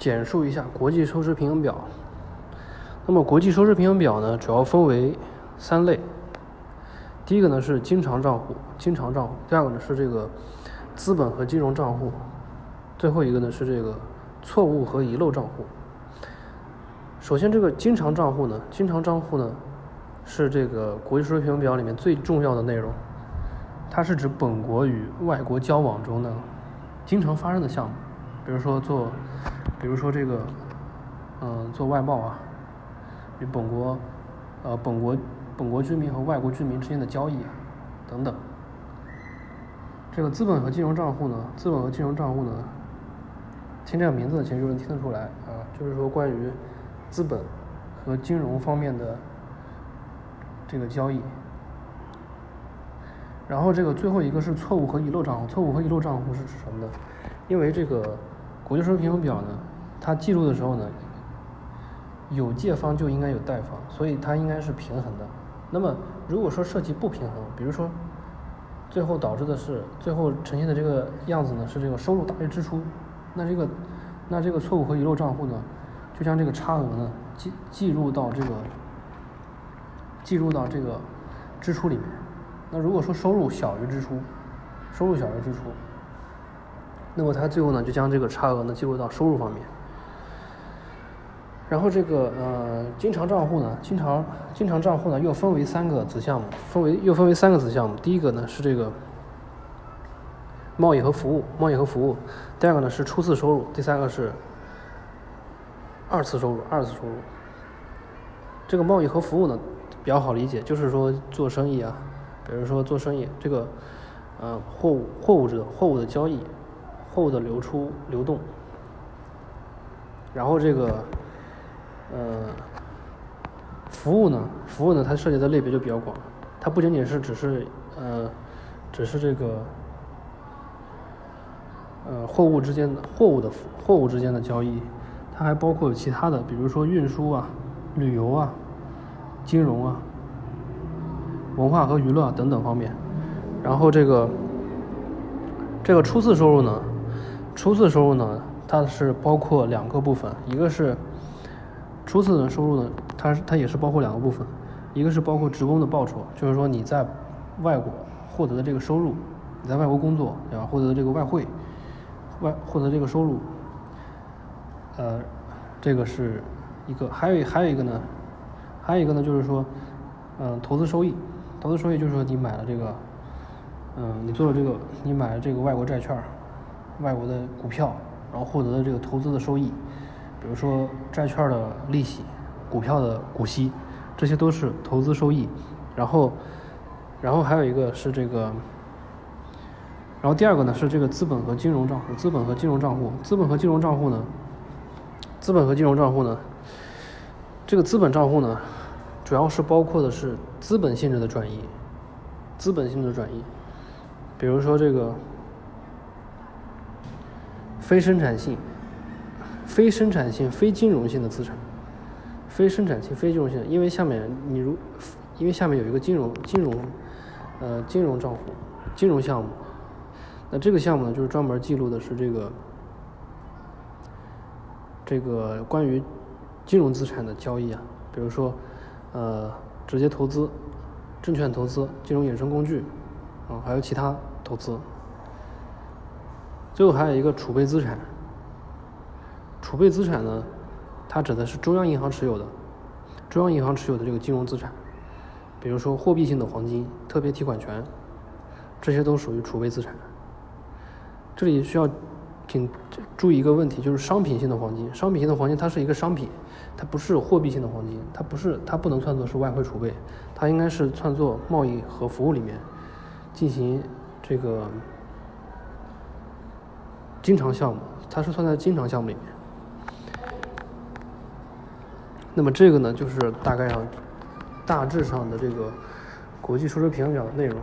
简述一下国际收支平衡表。那么国际收支平衡表呢，主要分为三类。第一个呢是经常账户，经常账户；第二个呢是这个资本和金融账户；最后一个呢是这个错误和遗漏账户。首先，这个经常账户呢，经常账户呢是这个国际收支平衡表里面最重要的内容。它是指本国与外国交往中呢经常发生的项目，比如说做，比如说这个，嗯，做外贸啊，与本国，呃，本国。本国居民和外国居民之间的交易啊，等等。这个资本和金融账户呢，资本和金融账户呢，听这个名字其实就能听得出来啊，就是说关于资本和金融方面的这个交易。然后这个最后一个是错误和遗漏账户，错误和遗漏账户是指什么呢？因为这个国际收支平衡表呢，它记录的时候呢，有借方就应该有贷方，所以它应该是平衡的。那么，如果说涉及不平衡，比如说，最后导致的是最后呈现的这个样子呢，是这个收入大于支出，那这个那这个错误和遗漏账户呢，就将这个差额呢记记入到这个记入到这个支出里面。那如果说收入小于支出，收入小于支出，那么它最后呢就将这个差额呢记录到收入方面。然后这个呃经常账户呢，经常经常账户呢又分为三个子项目，分为又分为三个子项目。第一个呢是这个贸易和服务，贸易和服务；第二个呢是初次收入；第三个是二次收入，二次收入。这个贸易和服务呢比较好理解，就是说做生意啊，比如说做生意，这个呃货物货物质货物的交易，货物的流出流动，然后这个。呃，服务呢？服务呢？它涉及的类别就比较广，它不仅仅是只是呃，只是这个呃货物之间的货物的货物之间的交易，它还包括其他的，比如说运输啊、旅游啊、金融啊、文化和娱乐啊等等方面。然后这个这个初次收入呢，初次收入呢，它是包括两个部分，一个是。初次的收入呢，它是它也是包括两个部分，一个是包括职工的报酬，就是说你在外国获得的这个收入，你在外国工作对吧？获得的这个外汇，外获得这个收入，呃，这个是一个，还有还有一个呢，还有一个呢，就是说，嗯，投资收益，投资收益就是说你买了这个，嗯，你做了这个，你买了这个外国债券，外国的股票，然后获得的这个投资的收益。比如说债券的利息、股票的股息，这些都是投资收益。然后，然后还有一个是这个，然后第二个呢是这个资本和金融账户。资本和金融账户，资本和金融账户呢，资本和金融账户呢，这个资本账户呢，主要是包括的是资本性质的转移，资本性质的转移。比如说这个非生产性。非生产性、非金融性的资产，非生产性、非金融性，因为下面你如，因为下面有一个金融金融，呃，金融账户，金融项目，那这个项目呢，就是专门记录的是这个，这个关于金融资产的交易啊，比如说，呃，直接投资、证券投资、金融衍生工具，啊，还有其他投资，最后还有一个储备资产。储备资产呢，它指的是中央银行持有的，中央银行持有的这个金融资产，比如说货币性的黄金、特别提款权，这些都属于储备资产。这里需要请注意一个问题，就是商品性的黄金，商品性的黄金它是一个商品，它不是货币性的黄金，它不是，它不能算作是外汇储备，它应该是算作贸易和服务里面进行这个经常项目，它是算在经常项目里面。那么这个呢，就是大概上、大致上的这个国际收支平衡表的内容。